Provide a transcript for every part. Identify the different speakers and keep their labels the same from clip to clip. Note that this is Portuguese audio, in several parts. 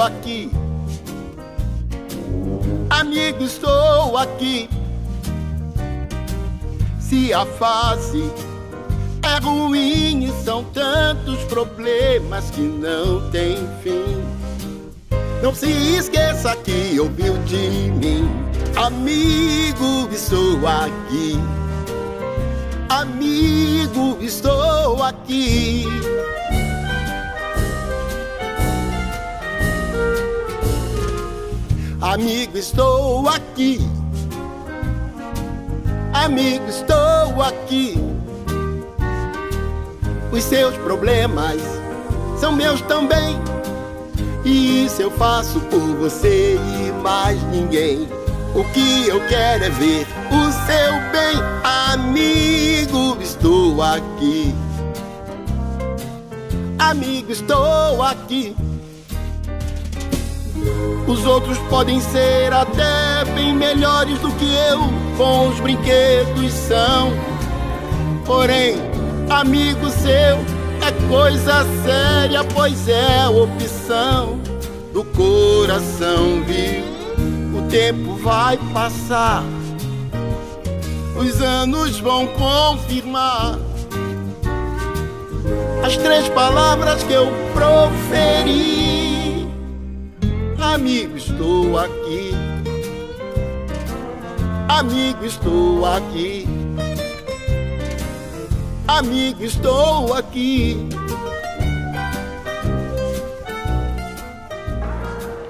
Speaker 1: estou aqui. Amigo, estou aqui. Se a fase é ruim e são tantos problemas que não tem fim. Não se esqueça que ouviu de mim. Amigo, estou aqui. Amigo, estou aqui. Amigo, estou aqui. Amigo, estou aqui. Os seus problemas são meus também. E isso eu faço por você e mais ninguém. O que eu quero é ver o seu bem. Amigo, estou aqui. Amigo, estou aqui. Os outros podem ser até bem melhores do que eu, os brinquedos são. Porém, amigo seu é coisa séria, pois é opção do coração, viu? O tempo vai passar, os anos vão confirmar as três palavras que eu proferi. Amigo, estou aqui. Amigo, estou aqui. Amigo, estou aqui.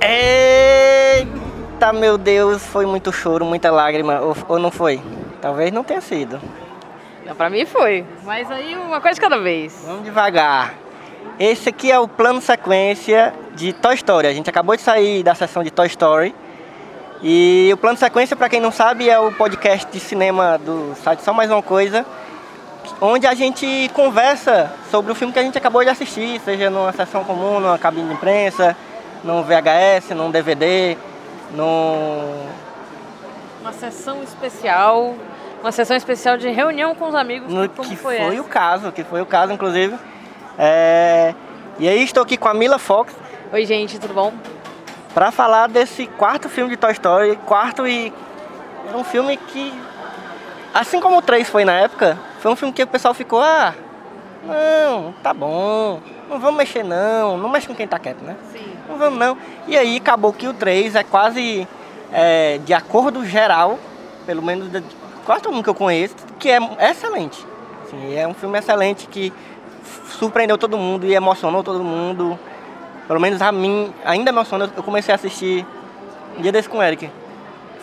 Speaker 2: Eita, meu Deus, foi muito choro, muita lágrima, ou, ou não foi? Talvez não tenha sido.
Speaker 3: Não, pra mim foi. Mas aí uma coisa de cada vez.
Speaker 2: Vamos devagar. Esse aqui é o plano sequência de Toy Story. A gente acabou de sair da sessão de Toy Story. E o plano sequência, para quem não sabe, é o podcast de cinema do site Só Mais Uma Coisa, onde a gente conversa sobre o filme que a gente acabou de assistir, seja numa sessão comum, numa cabine de imprensa, num VHS, num DVD, num...
Speaker 3: Uma sessão especial. Uma sessão especial de reunião com os amigos.
Speaker 2: no que
Speaker 3: foi,
Speaker 2: foi o caso, que foi o caso, inclusive. É, E aí estou aqui com a Mila Fox,
Speaker 3: Oi, gente, tudo bom?
Speaker 2: para falar desse quarto filme de Toy Story, quarto e é um filme que assim como o 3 foi na época, foi um filme que o pessoal ficou, ah, não, tá bom, não vamos mexer não, não mexe com quem tá quieto, né?
Speaker 3: Sim.
Speaker 2: Não vamos não. E aí acabou que o 3 é quase é, de acordo geral, pelo menos de quase todo mundo que eu conheço, que é excelente. Assim, é um filme excelente que surpreendeu todo mundo e emocionou todo mundo. Pelo menos a mim, ainda emociona. Eu comecei a assistir um dia desse com o Eric.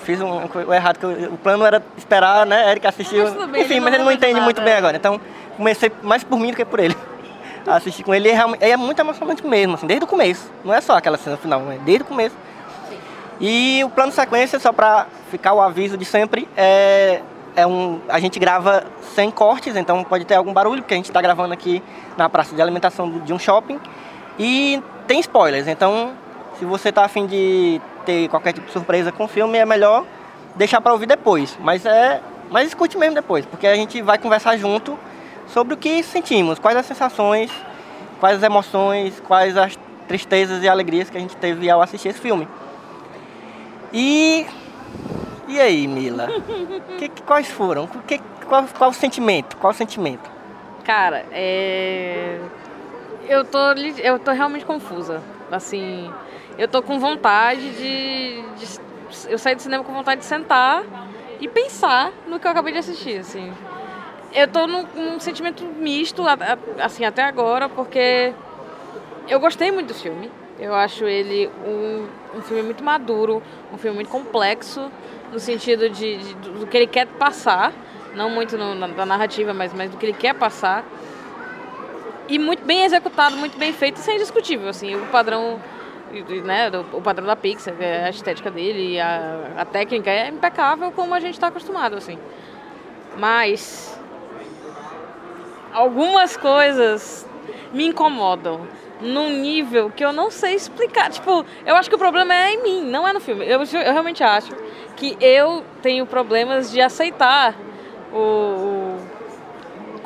Speaker 2: Fiz um, o errado, que eu- o plano era esperar, né? Eric
Speaker 3: tudo bem,
Speaker 2: Enfim,
Speaker 3: ele
Speaker 2: mas ele não entende muito
Speaker 3: nada.
Speaker 2: bem agora. Então, comecei mais por mim do que por ele. A assistir com ele. E é, é muito emocionante mesmo, assim, desde o começo. Não é só aquela cena final, mas desde o começo. E o plano sequência, só para ficar o aviso de sempre, é, é um, a gente grava sem cortes, então pode ter algum barulho, porque a gente está gravando aqui na praça de alimentação de um shopping. E tem spoilers, então se você está afim de ter qualquer tipo de surpresa com o filme, é melhor deixar para ouvir depois. Mas é, mas escute mesmo depois, porque a gente vai conversar junto sobre o que sentimos, quais as sensações, quais as emoções, quais as tristezas e alegrias que a gente teve ao assistir esse filme. E e aí, Mila? Que- quais foram? Que, qual, qual o sentimento? Qual o sentimento?
Speaker 3: Cara, é. Eu tô, eu tô realmente confusa. Assim, eu tô com vontade de, de- Eu saí do cinema com vontade de sentar e pensar no que eu acabei de assistir, assim. Eu tô num, num sentimento misto, assim, até agora, porque eu gostei muito do filme. Eu acho ele um, um filme muito maduro, um filme muito complexo. No sentido de, de- do que ele quer passar, não muito no- na, da narrativa, mas, mas do que ele quer passar. E muito bem executado, muito bem feito, isso é indiscutível, assim, o padrão, né, o padrão da Pixar, é a estética dele, a, a técnica é impecável como a gente está acostumado, assim. Mas algumas coisas me incomodam num nível que eu não sei explicar. Tipo, eu acho que o problema é em mim, não é no filme. Eu, eu realmente acho que eu tenho problemas de aceitar o,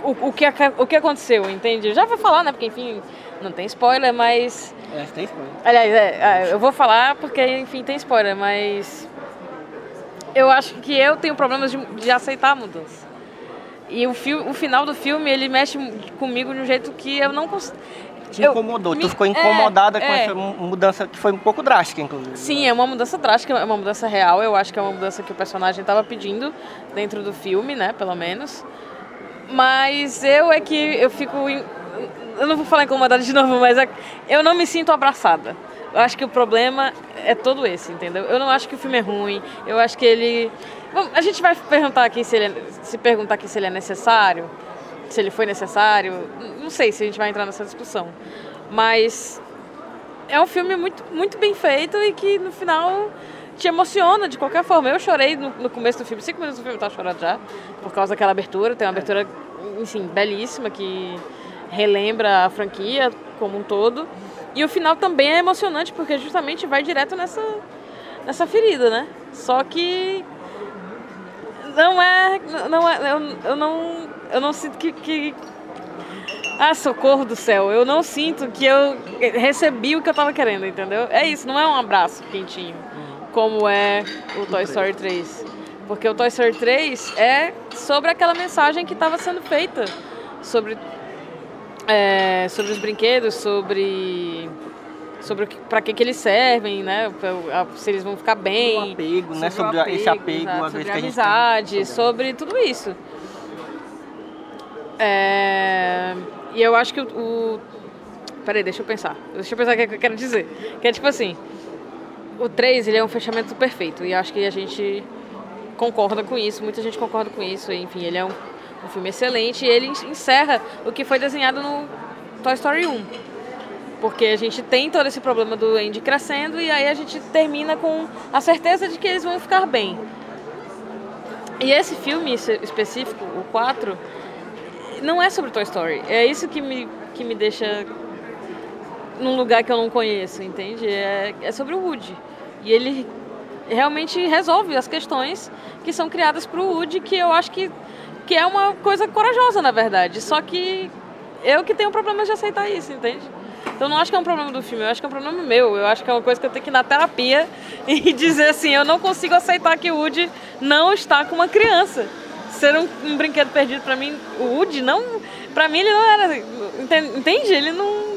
Speaker 3: o, o, que, o que aconteceu, entende? Eu já vou falar, né? Porque, enfim, não tem spoiler, mas
Speaker 2: É, tem spoiler.
Speaker 3: Aliás, é, é, eu vou falar porque, enfim, tem spoiler, mas eu acho que eu tenho problemas de, de aceitar a mudança. E o, fil- o final do filme, ele mexe comigo de um jeito que eu não consigo...
Speaker 2: Te incomodou, tu ficou incomodada com essa mu- mudança que foi um pouco drástica, inclusive.
Speaker 3: Sim, é uma mudança drástica, é uma mudança real. Eu acho que é uma mudança que o personagem estava pedindo dentro do filme, né, pelo menos. Mas eu é que eu fico... in- Eu não vou falar incomodada de novo, mas é- eu não me sinto abraçada. Eu acho que o problema é todo esse, entendeu? Eu não acho que o filme é ruim. Eu acho que ele... Bom, a gente vai perguntar aqui se ele é, se perguntar aqui se ele é necessário, se ele foi necessário. Não sei se a gente vai entrar nessa discussão. Mas é um filme muito, muito bem feito e que no final te emociona de qualquer forma. Eu chorei no, no começo do filme, cinco minutos do filme eu tava chorando já, por causa daquela abertura. Tem uma abertura, enfim, belíssima que relembra a franquia como um todo. E o final também é emocionante porque justamente vai direto nessa, nessa ferida, né? Só que não é, não é, eu, eu não, eu não sinto que, que ah, socorro do céu. Eu não sinto que eu recebi o que eu tava querendo, entendeu? É isso, não é um abraço quentinho, como é o Toy Story 3. Porque o Toy Story 3 é sobre aquela mensagem que estava sendo feita sobre, é, sobre os brinquedos, sobre sobre o que, para que, que eles servem, né? Se eles vão ficar bem.
Speaker 2: O apego, né?
Speaker 3: o
Speaker 2: Sobre a- esse apego,
Speaker 3: exato, sobre
Speaker 2: a tem.
Speaker 3: amizade, sobre tudo isso. É, E eu acho que o, o. Peraí, deixa eu pensar. Deixa eu pensar o que eu quero dizer. Que é tipo assim: o 3 ele é um fechamento perfeito. E acho que a gente concorda com isso, muita gente concorda com isso. Enfim, ele é um, um filme excelente e ele encerra o que foi desenhado no Toy Story 1. Porque a gente tem todo esse problema do Andy crescendo e aí a gente termina com a certeza de que eles vão ficar bem. E esse filme espe- específico, o 4, não é sobre Toy Story. É isso que me, que me deixa num lugar que eu não conheço, entende? É, é sobre o Woody. E ele realmente resolve as questões que são criadas para o Woody, que eu acho que, que é uma coisa corajosa, na verdade. Só que eu que tenho problemas de aceitar isso, entende? Então não acho que é um problema do filme, eu acho que é um problema meu. Eu acho que é uma coisa que eu tenho que ir na terapia e dizer assim, eu não consigo aceitar que o Woody não está com uma criança. Ser um, um brinquedo perdido para mim, o Woody não, para mim ele não era, entende? Ele não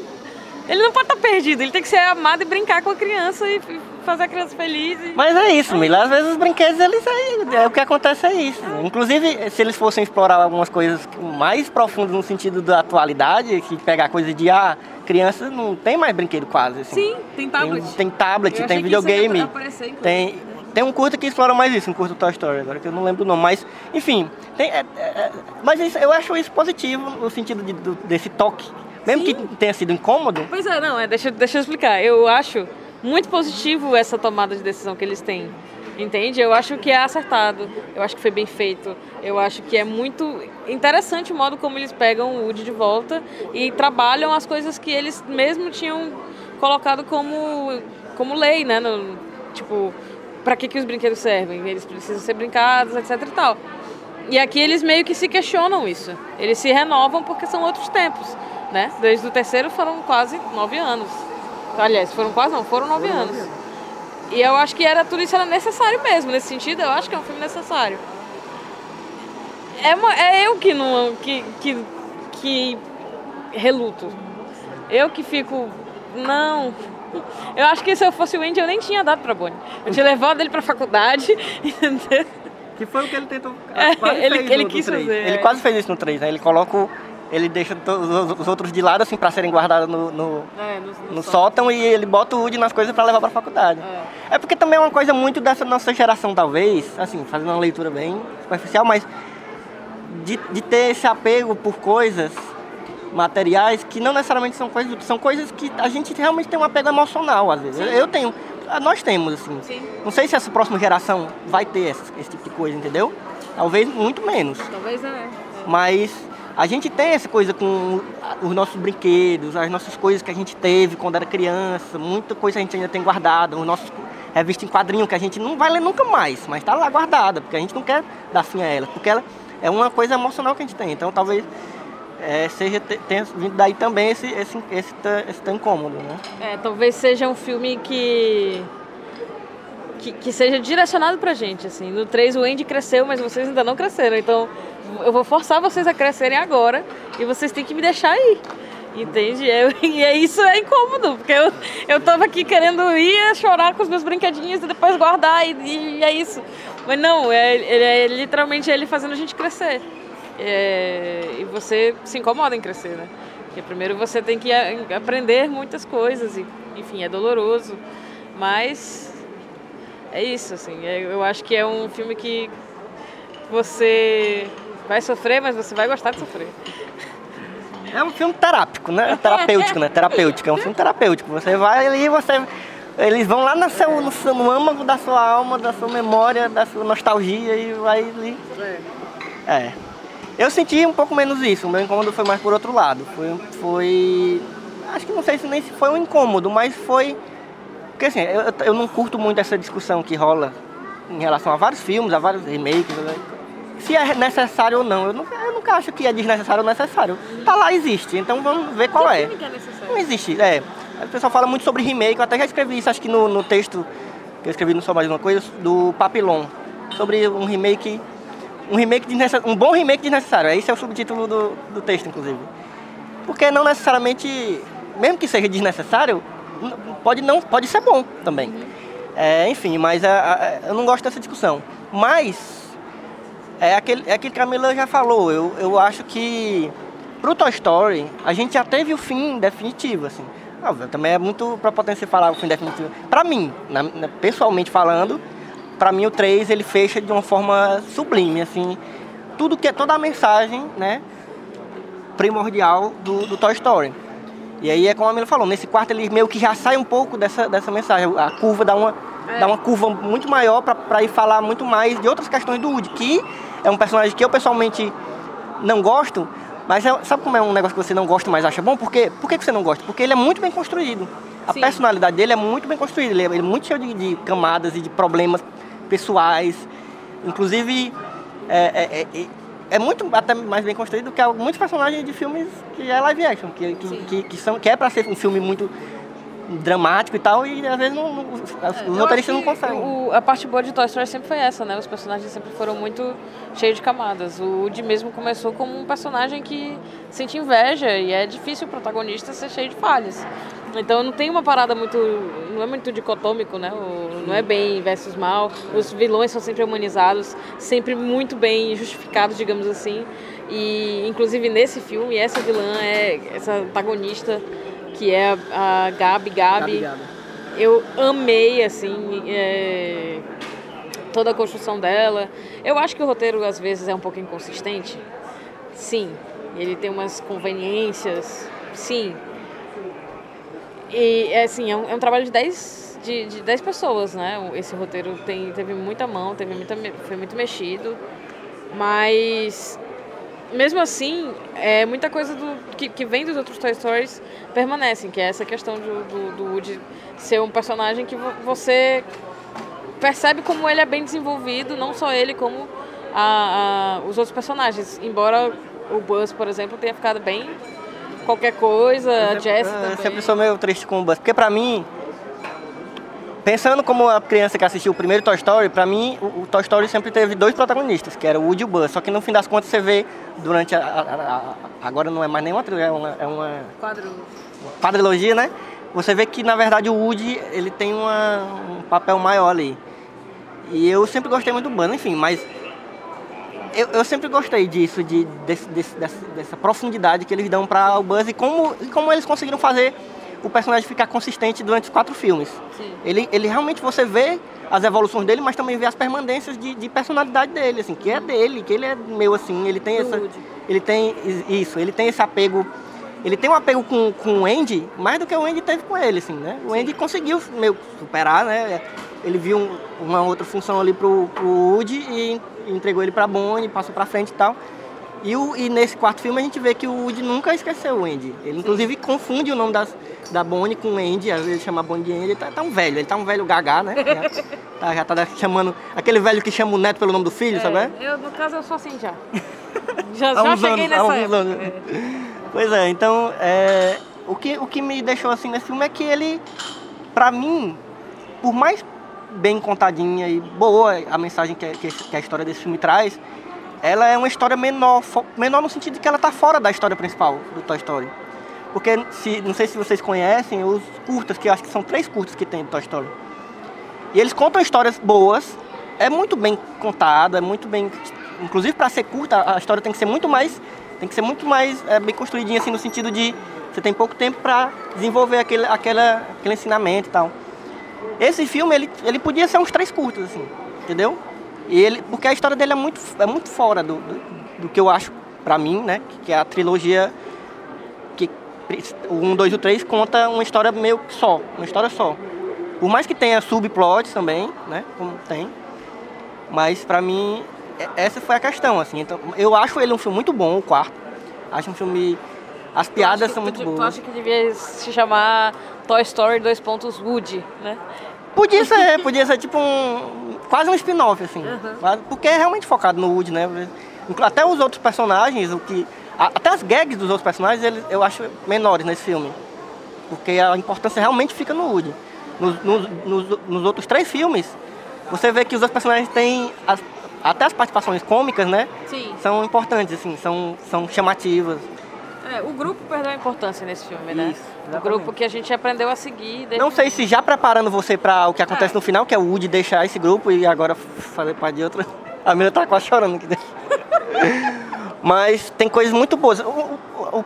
Speaker 3: ele não pode estar perdido, ele tem que ser amado e brincar com a criança e e fazer a criança feliz. e-
Speaker 2: Mas é isso, Mila. Às vezes os brinquedos, eles é, é o que acontece é isso. Inclusive, se eles fossem explorar algumas coisas mais profundas no sentido da atualidade, que pegar coisa de ah, criança não tem mais brinquedo quase. Assim.
Speaker 3: Sim, tem tablet.
Speaker 2: Tem, tem tablet,
Speaker 3: Eu
Speaker 2: tem videogame.
Speaker 3: aparecer.
Speaker 2: Tem, tem um curto que explora mais isso, um curto Toy Story, agora que eu não lembro o nome. Mas, enfim, tem, é- é- mas isso- eu acho isso positivo no sentido de- do- desse toque. Mesmo
Speaker 3: Sim.
Speaker 2: que tenha sido incômodo,
Speaker 3: Pois é, não, é, deixa, deixa eu explicar. Eu acho muito positivo essa tomada de decisão que eles têm. Entende? Eu acho que é acertado, eu acho que foi bem feito, eu acho que é muito interessante o modo como eles pegam o Woody de volta e trabalham as coisas que eles mesmo tinham colocado como, como lei, né? No- tipo, para que, que os brinquedos servem? Eles precisam ser brincados, etc e tal. E aqui eles meio que se questionam isso. Eles se renovam porque são outros tempos, né? Desde o terceiro foram quase nove anos. Aliás, foram quase não, foram nove anos. E eu acho que era tudo isso era necessário mesmo. Nesse sentido, eu acho que é um filme necessário. É, uma- é eu que não que, que, que reluto. Eu que fico não. Eu acho que se eu fosse o Andy, eu nem tinha dado pra Bonnie. Eu tinha levado ele pra faculdade, entendeu?
Speaker 2: que foi o que ele tentou.
Speaker 3: É, ele-
Speaker 2: fez
Speaker 3: ele
Speaker 2: no- no
Speaker 3: quis fazer,
Speaker 2: Ele
Speaker 3: é.
Speaker 2: quase fez isso no 3, né? Ele coloca o- ele deixa todos os- os outros de lado, assim, pra serem guardados no, no,
Speaker 3: É, no,
Speaker 2: no sótão e ele bota o Woody nas coisas pra levar pra faculdade. É. porque também é uma coisa muito dessa nossa geração, talvez, assim, fazendo uma leitura bem superficial, mas de, de ter esse apego por coisas materiais que não necessariamente são coisas, são coisas que a gente realmente tem um apego emocional, às vezes. Eu, eu tenho, ah, nós temos, assim.
Speaker 3: Sim.
Speaker 2: Não sei se essa próxima geração vai ter essa- esse tipo de coisa, entendeu? Talvez muito menos.
Speaker 3: Talvez é.
Speaker 2: Mas a gente tem essa coisa com os nossos brinquedos, as nossas coisas que a gente teve quando era criança, muita coisa a gente ainda tem guardada, os nossos revistas em quadrinho que a gente não vai ler nunca mais, mas está lá guardada, porque a gente não quer dar fim a ela, porque ela é uma coisa emocional que a gente tem. Então talvez é, seja te- tenha vindo daí também esse esse esse, esse tão incômodo, né?
Speaker 3: É, talvez seja um filme que, que que seja direcionado pra gente, assim. No 3 o Andy cresceu, mas vocês ainda não cresceram, então eu vou forçar vocês a crescerem agora e vocês têm que me deixar ir. Entende? Eu- e é isso é incômodo, porque eu, eu tava aqui querendo ir chorar com os meus brinquedinhos e depois guardar, e, e é isso. Mas não, é, ele é literalmente ele fazendo a gente crescer. É, e você se incomoda em crescer, né? Porque primeiro você tem que aprender muitas coisas, e enfim, é doloroso. Mas é isso, assim. é- eu acho que é um filme que você vai sofrer, mas você vai gostar de sofrer.
Speaker 2: É um filme terápico, né? Terapêutico, né? Terapêutico. É um filme terapêutico. Você vai ali e você. Eles vão lá no, seu, no, seu- no âmago da sua alma, da sua memória, da sua nostalgia e vai ali. É. Eu senti um pouco menos isso. O meu incômodo foi mais por outro lado. Foi. foi acho que não sei se nem se foi um incômodo, mas foi. Porque assim, eu, eu não curto muito essa discussão que rola em relação a vários filmes, a vários remakes. né? Se é necessário ou não. Eu nunca, eu nunca acho que é desnecessário ou necessário. Tá lá, existe. Então vamos ver qual é.
Speaker 3: que é necessário?
Speaker 2: Não existe, é. O pessoal fala muito sobre remake, eu até já escrevi isso, acho que no, no texto que eu escrevi no Só Mais Uma Coisa, do Papilon. Sobre um remake. Um remake desnecessário. Um bom remake desnecessário. Esse é o subtítulo do, do texto, inclusive. Porque não necessariamente, mesmo que seja desnecessário, pode, não, pode ser bom também. É, enfim, mas a- a- eu não gosto dessa discussão. Mas é aquele, é aquilo que a Mila já falou. Eu, eu acho que pro Toy Story a gente já teve o fim definitivo, assim. Também é muito prepotência falar o fim definitivo. Pra mim, na- na- pessoalmente falando, pra mim o 3 ele fecha de uma forma sublime, assim. Tudo que é toda a mensagem, né, primordial do, do Toy Story. E aí é como a Mila falou, nesse quarto ele meio que já sai um pouco dessa, dessa mensagem. A curva dá uma, dá uma curva muito maior para ir falar muito mais de outras questões do Woody, que é um personagem que eu pessoalmente não gosto, mas é- sabe como é um negócio que você não gosta, mas acha bom? Por quê? Por que que você não gosta? Porque ele é muito bem construído. A
Speaker 3: Sim.
Speaker 2: personalidade dele é muito bem construída, ele é, ele é muito cheio de, de camadas e de problemas pessoais. Inclusive, é, é- é- é- é muito até mais bem construído do que muitos personagens de filmes que é live action, que, que, que, que são, que é pra ser um filme muito dramático e tal, e às vezes não, não- os, roteiristas não conseguem.
Speaker 3: o- a parte boa de Toy Story sempre foi essa, né? Os personagens sempre foram muito cheios de camadas. O Woody mesmo começou como um personagem que sente inveja e é difícil o protagonista ser cheio de falhas. Então não tem uma parada muito. não é muito dicotômico, né? O- não é bem versus mal. Os vilões são sempre humanizados, sempre muito bem justificados, digamos assim. E inclusive nesse filme, essa vilã é essa antagonista que é a, a Gabi Gabi.
Speaker 2: Gabi Gabi.
Speaker 3: Eu amei, assim, é, toda a construção dela. Eu acho que o roteiro, às vezes, é um pouco inconsistente. Sim. Ele tem umas conveniências. Sim. E, é, assim, é um, é um trabalho de 10, de, de 10 pessoas, né? Esse roteiro tem, teve muita mão, teve muita, foi muito mexido. Mas mesmo assim, é, muita coisa do, que, que vem dos outros Toy Stories permanecem, que é essa questão do, do, do Woody ser um personagem que vo- você percebe como ele é bem desenvolvido, não só ele, como a- a- os outros personagens. Embora o Buzz, por exemplo, tenha ficado bem qualquer coisa, a Jessie
Speaker 2: Eu
Speaker 3: também.
Speaker 2: sempre sou meio triste com o Buzz, porque pra mim, pensando como a criança que assistiu o primeiro Toy Story, pra mim o, o Toy Story sempre teve dois protagonistas, que era o Woody e o Buzz. Só que no fim das contas você vê durante a, a- a- agora não é mais nenhuma trilogia, é uma, é uma
Speaker 3: Quadro.
Speaker 2: quadrilogia, né? Você vê que na verdade o Woody ele tem uma- um papel maior ali. E eu sempre gostei muito do Buzz, enfim, mas eu, eu sempre gostei disso, de, desse, desse- dessa, dessa profundidade que eles dão para o Buzz e como, e como eles conseguiram fazer o personagem ficar consistente durante os quatro filmes.
Speaker 3: Sim.
Speaker 2: Ele, ele realmente você vê as evoluções dele, mas também vê as permanências de, de personalidade dele, assim, que é dele, que ele é meu assim, ele tem essa, ele tem is- isso, ele tem esse apego, ele tem um apego com, com o Andy mais do que o Andy teve com ele, assim, né? O Andy conseguiu meio superar, né? Ele viu um- uma outra função ali pro, pro Woody e entregou ele pra Bonnie, passou pra frente e tal. E, o, e nesse quarto filme a gente vê que o Woody nunca esqueceu o Andy. Ele inclusive confunde o nome das, da Bonnie com o Andy, às vezes chama a Bonnie de Andy, ele tá, tá um velho, ele tá um velho gagá, né? Já tá, já tá chamando. Aquele velho que chama o neto pelo nome do filho, sabe?
Speaker 3: É, eu, no caso, eu sou assim já. Já, já cheguei
Speaker 2: anos,
Speaker 3: nessa
Speaker 2: há
Speaker 3: época.
Speaker 2: anos.
Speaker 3: É.
Speaker 2: Pois é, então é, o, que, o que me deixou assim nesse filme é que ele, pra mim, por mais bem contadinha e boa a mensagem que, que, que a história desse filme traz, ela é uma história menor, menor no sentido de que ela tá fora da história principal do Toy Story. Porque, se, não sei se vocês conhecem, os curtas, que acho que são três curtas que tem do Toy Story. E eles contam histórias boas, é muito bem contado, é muito bem. Inclusive para ser curta, a história tem que ser muito mais. Tem que ser muito mais é, bem construidinha assim no sentido de você tem pouco tempo para desenvolver aquele, aquela, aquele ensinamento e tal. Esse filme ele, ele podia ser uns três curtos, assim, entendeu? E ele, porque a história dele é muito, é muito fora do, do, do que eu acho pra mim, né? Que é a trilogia que o 1, 2 e o 3 conta uma história meio só, uma história só. Por mais que tenha subplots também, né? Como tem. Mas pra mim, é- essa foi a questão, assim. Então, eu acho ele um filme muito bom, o quarto. Acho um filme. As piadas são muito
Speaker 3: tu, Tu
Speaker 2: boas.
Speaker 3: acha que devia se chamar Toy Story 2 pontos Woody, né?
Speaker 2: Podia ser, podia ser tipo um. Quase um spin-off, assim. Quase- Porque é realmente focado no Woody, né? Até os outros personagens, o que. Até as gags dos outros personagens, eles, eu acho menores nesse filme. Porque a importância realmente fica no Woody. Nos, nos- nos- nos outros três filmes, você vê que os outros personagens têm. as- até as participações cômicas, né?
Speaker 3: Sim.
Speaker 2: São importantes, assim, são, são chamativas.
Speaker 3: É, o grupo perdeu a importância nesse filme, né?
Speaker 2: Isso,
Speaker 3: o grupo que a gente aprendeu a seguir. desde-
Speaker 2: Não sei se já preparando você para o que acontece
Speaker 3: É.
Speaker 2: no final, que é o Woody deixar esse grupo e agora fazer parte de outra. A menina tá quase chorando aqui dentro. Mas tem coisas muito boas. O, o- o-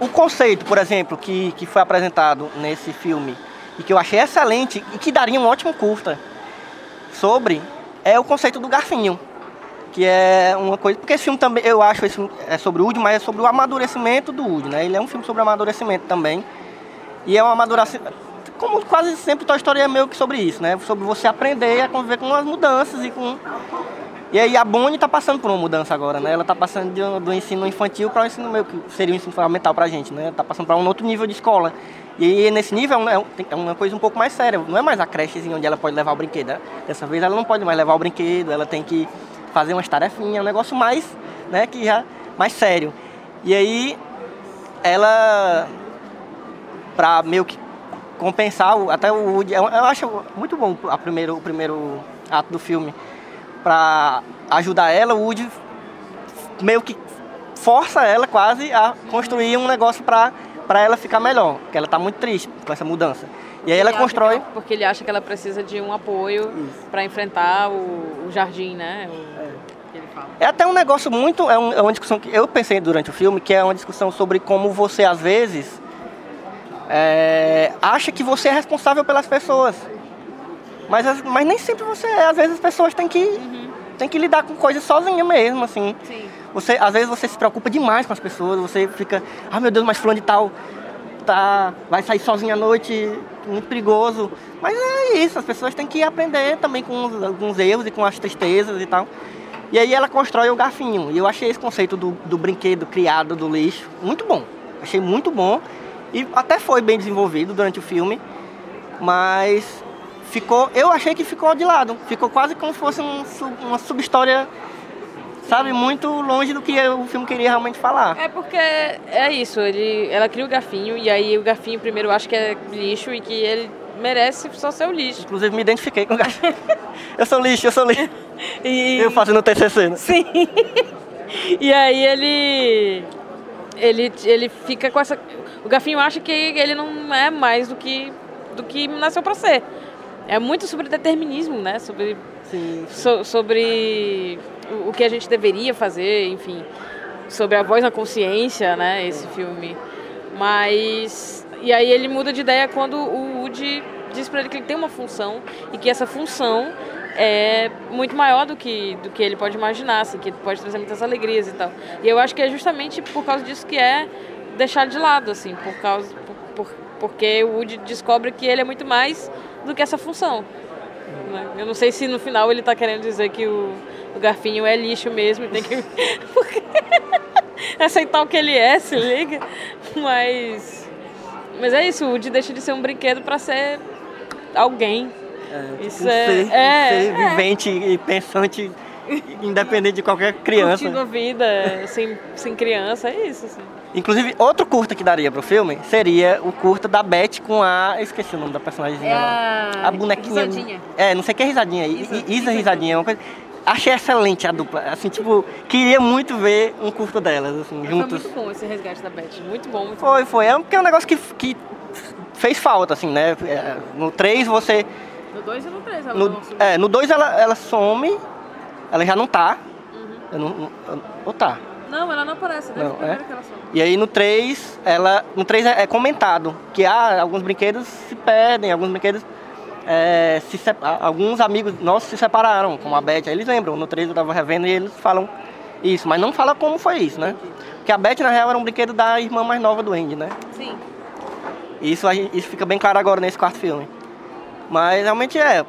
Speaker 2: o conceito, por exemplo, que, que foi apresentado nesse filme e que eu achei excelente e que daria um ótimo curta sobre é o conceito do garfinho. Que é uma coisa. Porque esse filme também, eu acho, esse é sobre o Woody, mas é sobre o amadurecimento do Woody, né? Ele é um filme sobre amadurecimento também. E é um amadurecimento. Como quase sempre Toy Story é meio que sobre isso, né? Sobre você aprender a conviver com as mudanças e com. E aí a Bonnie tá passando por uma mudança agora, né? Ela tá passando de um- do ensino infantil para o ensino meio que seria o ensino fundamental pra gente, né? Tá passando para um outro nível de escola. E nesse nível é um- é, um- é uma coisa um pouco mais séria. Não é mais a crechezinha onde ela pode levar o brinquedo. né? Dessa vez ela não pode mais levar o brinquedo, ela tem que fazer umas tarefinhas, é um negócio mais, né, que já mais sério. E aí ela para meio que compensar até o Woody, eu, eu acho muito bom a primeiro, o primeiro ato do filme para ajudar ela, o Woody meio que força ela quase a construir um negócio para para ela ficar melhor, porque ela tá muito triste com essa mudança. E aí ela
Speaker 3: Ele acha
Speaker 2: constrói
Speaker 3: que- porque ele acha que ela precisa de um apoio para enfrentar o, o jardim, né? O, que ele fala.
Speaker 2: É até um negócio muito. É, um- é uma discussão que eu pensei durante o filme, que é uma discussão sobre como você, às vezes, é, acha que você é responsável pelas pessoas. Mas, as- mas nem sempre você é. Às vezes as pessoas têm que, têm que lidar com coisas sozinha mesmo, assim.
Speaker 3: Sim.
Speaker 2: Você, às vezes você se preocupa demais com as pessoas, você fica, ah meu Deus, mas fulano de tal tá, vai sair sozinho à noite, muito perigoso. Mas é isso, as pessoas têm que aprender também com alguns erros e com as tristezas e tal. E aí ela constrói o garfinho. E eu achei esse conceito do, do brinquedo criado do lixo muito bom. Achei muito bom. E até foi bem desenvolvido durante o filme. Mas ficou. Eu achei que ficou de lado. Ficou quase como se fosse um uma subhistória sabe, muito longe do que o filme queria realmente falar.
Speaker 3: É porque é isso, ele, ela cria o garfinho e aí o garfinho primeiro acha que é lixo e que ele merece só ser o lixo.
Speaker 2: Inclusive me identifiquei com o gato. eu sou lixo, eu sou lixo.
Speaker 3: E,
Speaker 2: Eu fazendo TCC, né?
Speaker 3: Sim. e aí ele ele ele fica com essa o garfinho acha que ele não é mais do que do que nasceu para ser. É muito sobre determinismo, né? Sobre
Speaker 2: Sim.
Speaker 3: so- sobre o, que a gente deveria fazer, enfim, sobre a voz na consciência, né, esse filme. Mas e aí ele muda de ideia quando o Woody diz para ele que ele tem uma função e que essa função é muito maior do que do que ele pode imaginar, assim, que pode trazer muitas alegrias e tal. E eu acho que é justamente por causa disso que é deixar de lado, assim, por causa por, por, porque o Woody descobre que ele é muito mais do que essa função. Né? Eu não sei se no final ele está querendo dizer que o, o garfinho é lixo mesmo tem que porque- aceitar o que ele é, se liga. Mas mas é isso, o Woody deixa de ser um brinquedo para ser alguém. Isso
Speaker 2: um
Speaker 3: é-
Speaker 2: ser, um
Speaker 3: é,
Speaker 2: ser
Speaker 3: é.
Speaker 2: vivente e pensante, independente de qualquer criança.
Speaker 3: Curtindo a vida sem, sem criança, é isso. Assim.
Speaker 2: Inclusive, outro curta que daria pro filme seria o curta da Beth com a. Eu esqueci o nome da personagem.
Speaker 3: É a
Speaker 2: a bonequinha.
Speaker 3: Risadinha.
Speaker 2: É, não sei o que é risadinha.
Speaker 3: Isa-
Speaker 2: Isa,
Speaker 3: Isa
Speaker 2: risadinha, uma coisa. Achei excelente a dupla. Assim, tipo, queria muito ver um curta delas, assim,
Speaker 3: Foi
Speaker 2: juntos.
Speaker 3: muito bom esse resgate da Beth. Muito bom, muito
Speaker 2: Foi, foi. É porque é um negócio que, que fez falta, assim, né? É, No 3 você.
Speaker 3: bom. No 2 e no 3 ela
Speaker 2: No,
Speaker 3: não
Speaker 2: é, no 2 ela, ela some, ela já não tá.
Speaker 3: Uhum.
Speaker 2: Eu não, eu- ou tá.
Speaker 3: Não, ela não aparece, desde
Speaker 2: Não, é?
Speaker 3: que ela some.
Speaker 2: E aí no 3, ela. No 3 é, é comentado que ah, alguns brinquedos se perdem, alguns brinquedos. é, se alguns amigos nossos se separaram, como a Beth, aí eles lembram, no 3 eu tava revendo e eles falam isso, mas não fala como foi isso, né? Porque a Beth na real era um brinquedo da irmã mais nova do Andy, né?
Speaker 3: Sim.
Speaker 2: Isso, isso fica bem claro agora nesse quarto filme. Mas realmente é.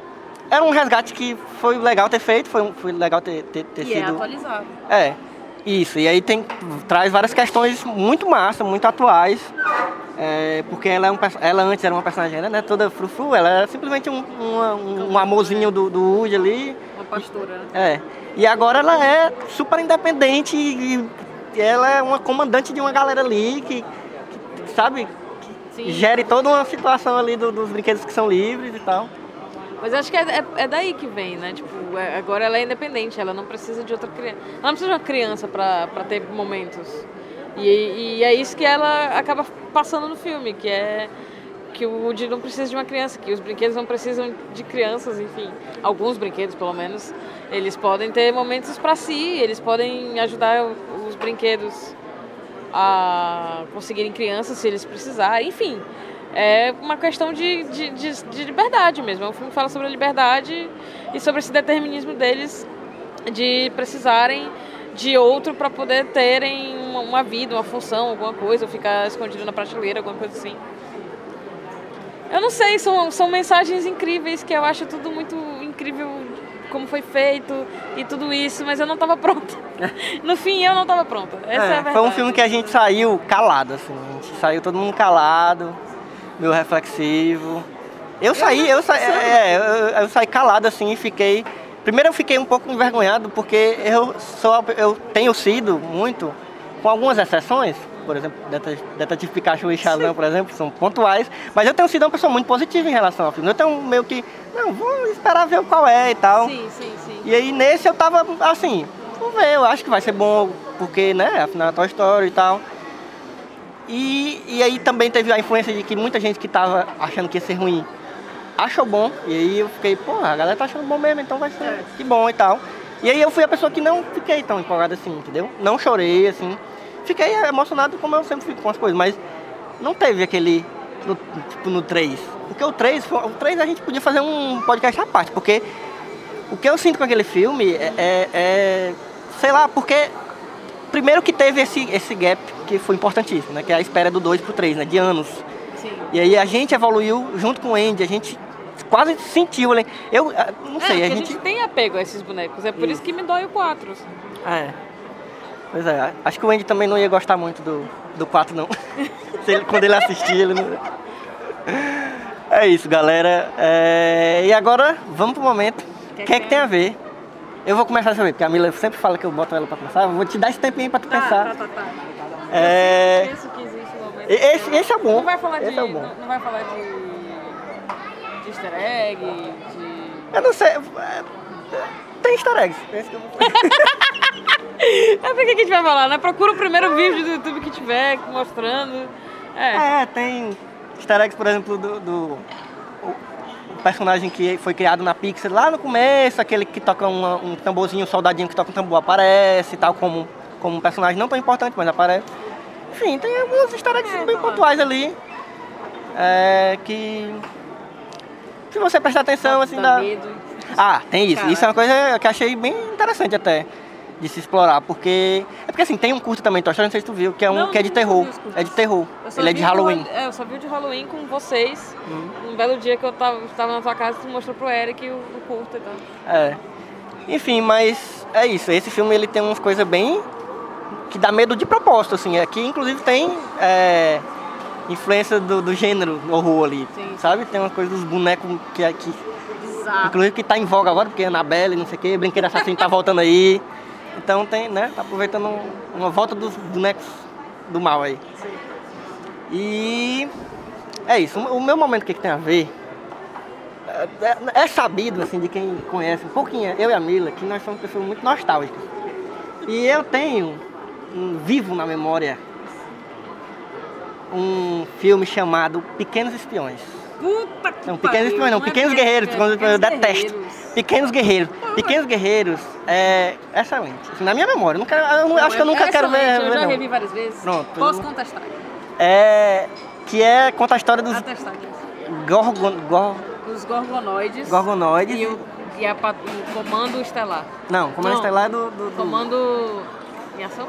Speaker 2: Era um resgate que foi legal ter feito, foi, foi legal ter, ter, ter
Speaker 3: E é
Speaker 2: sido.
Speaker 3: atualizado.
Speaker 2: É, isso. E aí tem, traz várias questões muito massa, muito atuais. É, porque ela, é um, ela antes era uma personagem né, toda frufru, ela era simplesmente um, uma- um, um amorzinho do, do Woody ali.
Speaker 3: Uma pastora, né?
Speaker 2: É. E agora ela é super independente e, e ela é uma comandante de uma galera ali que, que, sabe,
Speaker 3: Sim.
Speaker 2: gere toda uma situação ali do- dos brinquedos que são livres e tal.
Speaker 3: Mas acho que é, é- é daí que vem, né? Tipo, é- agora ela é independente, ela não precisa de outra criança. Ela não precisa de uma criança pra ter momentos. E, e é isso que ela acaba passando no filme, que é que o Woody não precisa de uma criança, que os brinquedos não precisam de crianças, enfim. Alguns brinquedos, pelo menos, eles podem ter momentos pra si, eles podem ajudar os brinquedos a conseguirem crianças se eles precisarem, enfim. É uma questão de, de, de, de liberdade mesmo. É um filme que fala sobre a liberdade e sobre esse determinismo deles de precisarem de outro para poder terem uma, uma vida, uma função, alguma coisa, ou ficar escondido na prateleira, alguma coisa assim. Eu não sei, são, são mensagens incríveis que eu acho tudo muito incrível como foi feito e tudo isso, mas eu não estava pronta. No fim, eu não estava pronta. Essa é, a
Speaker 2: É,
Speaker 3: verdade.
Speaker 2: foi um filme que a gente saiu calado, assim. A gente saiu todo mundo calado, meio reflexivo. Eu saí, eu saí, é, eu, eu saí calado assim e fiquei. Primeiro eu fiquei um pouco envergonhado porque eu sou, eu tenho sido muito, com algumas exceções, por exemplo, Detetive Pikachu e Shazam, por exemplo, são pontuais, mas eu tenho sido uma pessoa muito positiva em relação ao filme. Eu tenho meio que, não, vou esperar ver qual é e tal.
Speaker 3: Sim, sim, sim.
Speaker 2: E aí nesse eu tava assim, vamos ver, eu acho que vai ser bom, porque, né, afinal é Toy Story e tal. E, e aí também teve a influência de que muita gente que tava achando que ia ser ruim achou bom. E aí eu fiquei, pô, a galera tá achando bom mesmo, então vai ser que bom e tal. E aí eu fui a pessoa que não fiquei tão empolgada assim, entendeu? Não chorei, assim. Fiquei emocionado como eu sempre fico com as coisas, mas não teve aquele, no, tipo, no 3. Porque o 3, foi- o 3 a gente podia fazer um podcast à parte, porque o que eu sinto com aquele filme é, é- é, sei lá, porque primeiro que teve esse, esse gap que foi importantíssimo, né? Que é a espera do 2 pro 3, né? De anos.
Speaker 3: sim.
Speaker 2: E aí a gente evoluiu junto com o Andy, a gente quase sentiu, né? Eu ah, não
Speaker 3: É,
Speaker 2: sei,
Speaker 3: porque
Speaker 2: a
Speaker 3: a
Speaker 2: gente.
Speaker 3: gente tem apego a esses bonecos. É por isso,
Speaker 2: Isso.
Speaker 3: que me dói o 4. assim.
Speaker 2: É. Pois é, acho que o Andy também não ia gostar muito do, do 4 não. Ele- quando ele assistir, ele não. É isso, galera. É, E agora, vamos pro momento. O que, é que tem a ver? Eu vou começar a saber, porque a Mila sempre fala que eu boto ela pra começar. Eu vou te dar esse tempinho pra tu pensar.
Speaker 3: tá, tá.
Speaker 2: É,
Speaker 3: Eu penso que existe um momento.
Speaker 2: Esse, esse é bom.
Speaker 3: Não vai falar de.
Speaker 2: é o bom.
Speaker 3: Não, não vai falar de. de easter egg, de.
Speaker 2: Eu não sei. é, Tem easter eggs. Esse que eu vou
Speaker 3: É pra que que a gente vai falar, né? Procura o primeiro vídeo do YouTube que tiver mostrando. É.
Speaker 2: É, tem easter eggs, por exemplo, do. do- o- personagem que foi criado na Pixar lá no começo, aquele que toca uma- um tamborzinho, um soldadinho que toca um tambor aparece, tal como, como um personagem não tão importante, mas aparece. Enfim, tem algumas histórias
Speaker 3: É,
Speaker 2: bem
Speaker 3: lá.
Speaker 2: pontuais ali. é, que. Se você prestar atenção, assim,
Speaker 3: Dá medo.
Speaker 2: Ah, tem isso. Isso é uma
Speaker 3: Caraca.
Speaker 2: coisa que eu achei bem interessante até de se explorar, porque é porque assim, tem um curto também, Toy Story, não sei se tu viu, que é um
Speaker 3: Não,
Speaker 2: que é de terror. É de terror. Ele é de Halloween.
Speaker 3: Hall- É, eu só vi o de Halloween com vocês.
Speaker 2: Hum.
Speaker 3: Um belo dia que eu tava, tava na tua casa, tu mostrou pro Eric o, o curto e tal.
Speaker 2: É. Enfim, mas é isso. Esse filme ele tem umas coisas bem que dá medo de propósito, assim. Aqui inclusive tem é, influência do, do gênero horror ali,
Speaker 3: Sim.
Speaker 2: sabe? Tem uma coisa dos bonecos que aqui,
Speaker 3: Bizarro.
Speaker 2: inclusive que tá em voga agora, porque Annabelle, não sei o que, Brinquedo Assassino tá voltando aí. Então tem, né? Tá aproveitando um- uma volta dos bonecos do mal aí. E é isso. O meu momento o que, que tem a ver é, é sabido, assim, de quem conhece um pouquinho, eu e a Mila, que nós somos pessoas muito nostálgicas. E eu tenho um, vivo na memória um filme chamado Pequenos Espiões.
Speaker 3: Puta que
Speaker 2: Não,
Speaker 3: pariu,
Speaker 2: Pequenos Espiões não,
Speaker 3: é
Speaker 2: Pequenos
Speaker 3: Pequenos
Speaker 2: Guerreiros, Pequenos Espiões eu detesto.
Speaker 3: Guerreiros.
Speaker 2: Pequenos Guerreiros. Pequenos Guerreiros é excelente. Assim, na minha memória, eu, nunca, eu não- acho que eu nunca
Speaker 3: é
Speaker 2: quero ver.
Speaker 3: Eu já
Speaker 2: não.
Speaker 3: revi várias vezes.
Speaker 2: Pronto.
Speaker 3: Posso contestar?
Speaker 2: É. Que é. Conta a história dos
Speaker 3: Atestar
Speaker 2: gorgon, gor,
Speaker 3: Os gorgonoides.
Speaker 2: gorgonoides.
Speaker 3: E o, e a o comando estelar.
Speaker 2: Não, Comando
Speaker 3: Não.
Speaker 2: Estelar é do. do- do-
Speaker 3: Comando. Em ação?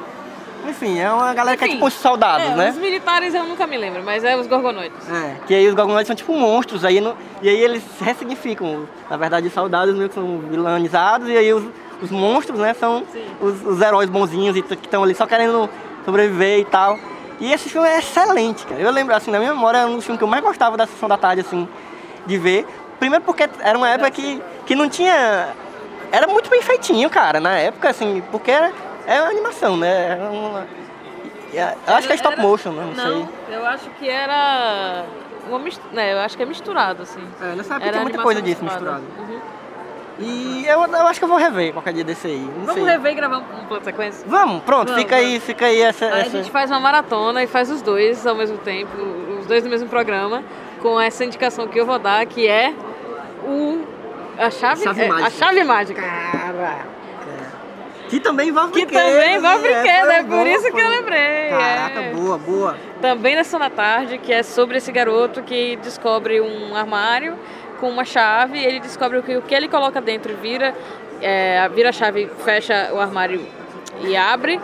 Speaker 2: Enfim, é uma galera que é
Speaker 3: Enfim,
Speaker 2: tipo os soldados,
Speaker 3: é,
Speaker 2: né?
Speaker 3: Os militares eu nunca me lembro, mas é os gorgonoides.
Speaker 2: É, que aí os gorgonoides são tipo monstros, aí no- e aí eles ressignificam. Na verdade, os soldados meio que são vilanizados, e aí os, os monstros, né, são os, os heróis bonzinhos e que estão ali só querendo sobreviver e tal. E esse filme é excelente, cara. Eu lembro, assim, na minha memória, é um dos filmes que eu mais gostava da sessão da tarde, assim, de ver. Primeiro porque era uma época que, que não tinha. Era muito bem feitinho, cara, na época, assim, porque era, é uma animação, né? Era uma, eu acho que é stop
Speaker 3: Era-
Speaker 2: motion, né? Não, sei.
Speaker 3: Não, eu acho que era. Uma mist... né, eu acho que é misturado, assim.
Speaker 2: É, nessa época tinha muita coisa disso
Speaker 3: misturada.
Speaker 2: misturada.
Speaker 3: Uhum.
Speaker 2: E eu, eu acho que eu vou rever qualquer dia desse aí. Não
Speaker 3: Vamos
Speaker 2: sei.
Speaker 3: rever e gravar um plano de sequência?
Speaker 2: Vamos, pronto,
Speaker 3: Vamos,
Speaker 2: fica aí, fica aí essa.
Speaker 3: Aí a
Speaker 2: essa-
Speaker 3: gente faz uma maratona e faz os dois ao mesmo tempo, os dois no mesmo programa, com essa indicação que eu vou dar, que é o. A chave,
Speaker 2: Chave
Speaker 3: é,
Speaker 2: mágica.
Speaker 3: A chave mágica.
Speaker 2: Caraca. Que também envolve
Speaker 3: Que
Speaker 2: brinquedo,
Speaker 3: também envolve
Speaker 2: né?
Speaker 3: brinquedo,
Speaker 2: Foi
Speaker 3: é por isso que eu lembrei.
Speaker 2: Caraca,
Speaker 3: é.
Speaker 2: boa, boa.
Speaker 3: Também na Sessão da Tarde, que é sobre esse garoto que descobre um armário com uma chave, ele descobre que o que ele coloca dentro vira, é, vira a chave, fecha o armário e abre,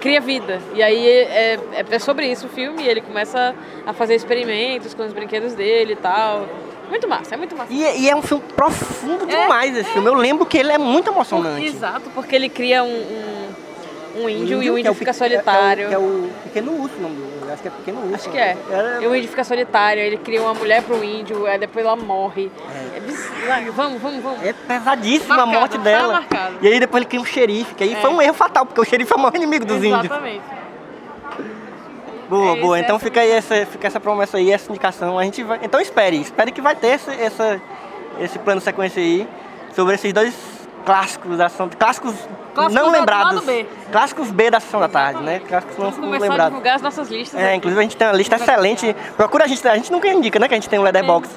Speaker 3: cria vida. E aí é, é, é sobre isso o filme, e ele começa a fazer experimentos com os brinquedos dele e tal. Muito massa, é muito massa.
Speaker 2: E, e é um filme profundo
Speaker 3: É,
Speaker 2: demais esse filme. Eu lembro que ele é muito emocionante.
Speaker 3: Exato, porque ele cria um, um, um índio, e o
Speaker 2: que é
Speaker 3: índio fica solitário.
Speaker 2: É, o, que é o Pequeno Urso, o do. Acho que é Pequeno Urso.
Speaker 3: Acho que é. E o índio fica solitário, ele cria uma mulher pro índio, aí depois ela morre. É. Vamos, vamos, vamos.
Speaker 2: É pesadíssima
Speaker 3: Marcado,
Speaker 2: a morte
Speaker 3: tá
Speaker 2: dela.
Speaker 3: marcado.
Speaker 2: E aí depois ele cria um xerife, que aí
Speaker 3: É.
Speaker 2: foi um erro fatal, porque o xerife é o maior inimigo dos índios.
Speaker 3: Exatamente.
Speaker 2: Boa,
Speaker 3: É
Speaker 2: boa.
Speaker 3: isso,
Speaker 2: Então fica aí essa, fica essa promessa aí, essa indicação. A gente vai. Então espere, espere que vai ter esse, essa, esse plano sequência aí sobre esses dois clássicos da ação. Clássicos,
Speaker 3: Clássicos
Speaker 2: não
Speaker 3: do
Speaker 2: lembrados.
Speaker 3: B.
Speaker 2: Clássicos B da sessão da tarde, né? Clássicos não
Speaker 3: Vamos começar a
Speaker 2: lembrados.
Speaker 3: divulgar as nossas listas.
Speaker 2: É,
Speaker 3: aqui.
Speaker 2: inclusive a gente tem uma lista excelente. Procura a gente, a gente nunca indica, né? Que a gente tem um Leatherbox.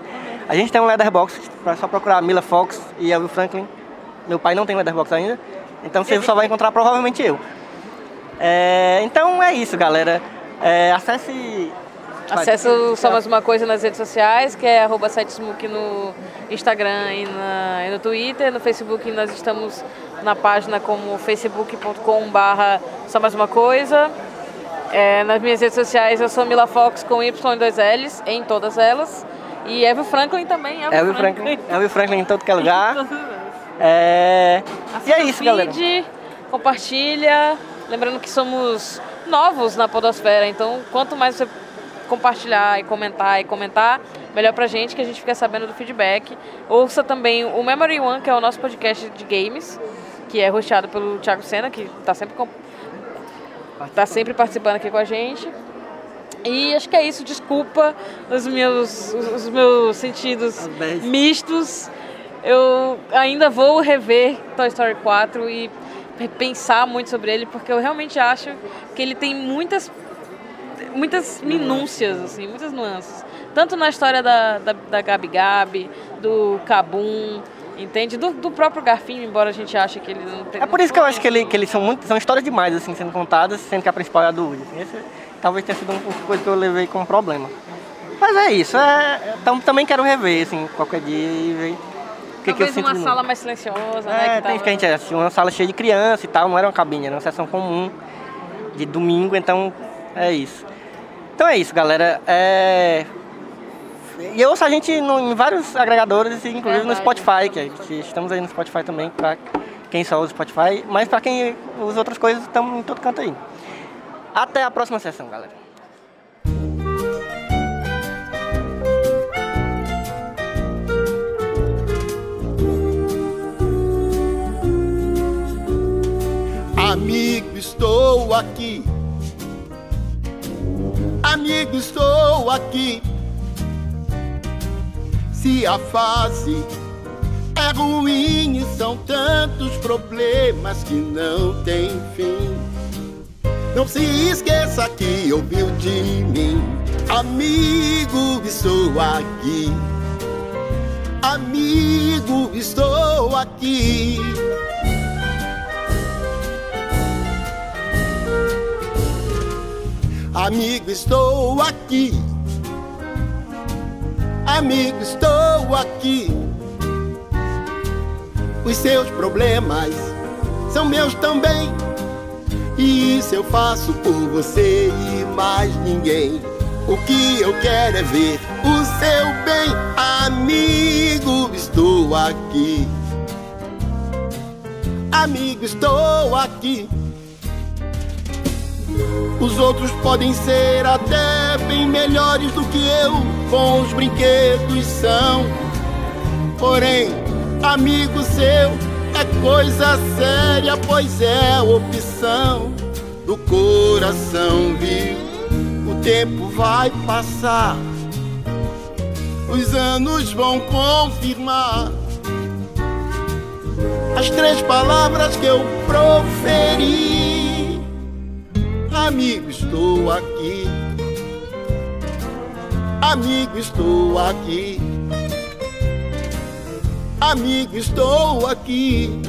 Speaker 2: A gente tem um Leatherbox, é só procurar Mila Fox e Elvio Franklin. Meu pai não tem Leatherbox ainda, então você só vai encontrar provavelmente eu. É, então é isso, galera. É, acesse.
Speaker 3: Acesse o Só Mais Uma Coisa nas redes sociais, que é arroba sitesmook no Instagram e, na- e no Twitter. No Facebook nós estamos na página como facebook.com barra Só Mais Uma Coisa. É, nas minhas redes sociais eu sou Mila Fox com Y e dois L's em todas elas. E Evil Franklin também.
Speaker 2: Elvio Franklin. Elvio Franklin em todo que é lugar. É, e é isso, galera.
Speaker 3: feed, compartilha. Lembrando que somos novos na Podosfera, então quanto mais você compartilhar e comentar e comentar, melhor pra gente, que a gente fica sabendo do feedback. Ouça também o Memory One, que é o nosso podcast de games, que é hosteado pelo Thiago Sena, que tá sempre, com- tá sempre participando aqui com a gente. E acho que é isso, desculpa os meus, os, meus sentidos
Speaker 2: bad.
Speaker 3: mistos. Eu ainda vou rever Toy Story 4 e pensar muito sobre ele, porque eu realmente acho que ele tem muitas muitas minúcias, assim, muitas nuances. Tanto na história da, da, da Gabi Gabi, do Cabum, entende? Do, do próprio Garfinho, embora a gente ache que ele não tem.
Speaker 2: É por isso que eu acho que, ele, que eles são muito, são histórias demais, assim, sendo contadas, sendo que a principal é a do Woody. assim. Esse talvez tenha sido uma coisa que eu levei como problema. Mas é isso, é, então, também quero rever, assim, qualquer dia e ver o que, que eu
Speaker 3: Talvez
Speaker 2: sinto
Speaker 3: uma sala mais silenciosa,
Speaker 2: É,
Speaker 3: né?
Speaker 2: tem
Speaker 3: tava-
Speaker 2: que a gente assistiu uma sala cheia de criança e tal, não era uma cabine, era uma sessão comum de domingo, então é isso. Então é isso, galera. É... E eu ouço a gente no- em vários agregadores, inclusive no. Spotify, que, gente- estamos aí no Spotify também, pra quem só usa Spotify, mas pra quem usa outras coisas, estamos em todo canto aí. Até a próxima sessão, galera.
Speaker 1: Aqui. Amigo, estou aqui. Se a fase é ruim e são tantos problemas que não tem fim. Não se esqueça que ouviu de mim. Amigo, estou aqui. Amigo, estou aqui. Amigo, estou aqui. Amigo, estou aqui. Os seus problemas são meus também. E isso eu faço por você e mais ninguém. O que eu quero é ver o seu bem. Amigo, estou aqui. Amigo, estou aqui. Os outros podem ser até bem melhores do que eu, bons brinquedos são. Porém, amigo seu é coisa séria, pois é opção do coração, viu? O tempo vai passar, os anos vão confirmar as três palavras que eu proferi. Amigo, estou aqui. Amigo, estou aqui. Amigo, estou aqui.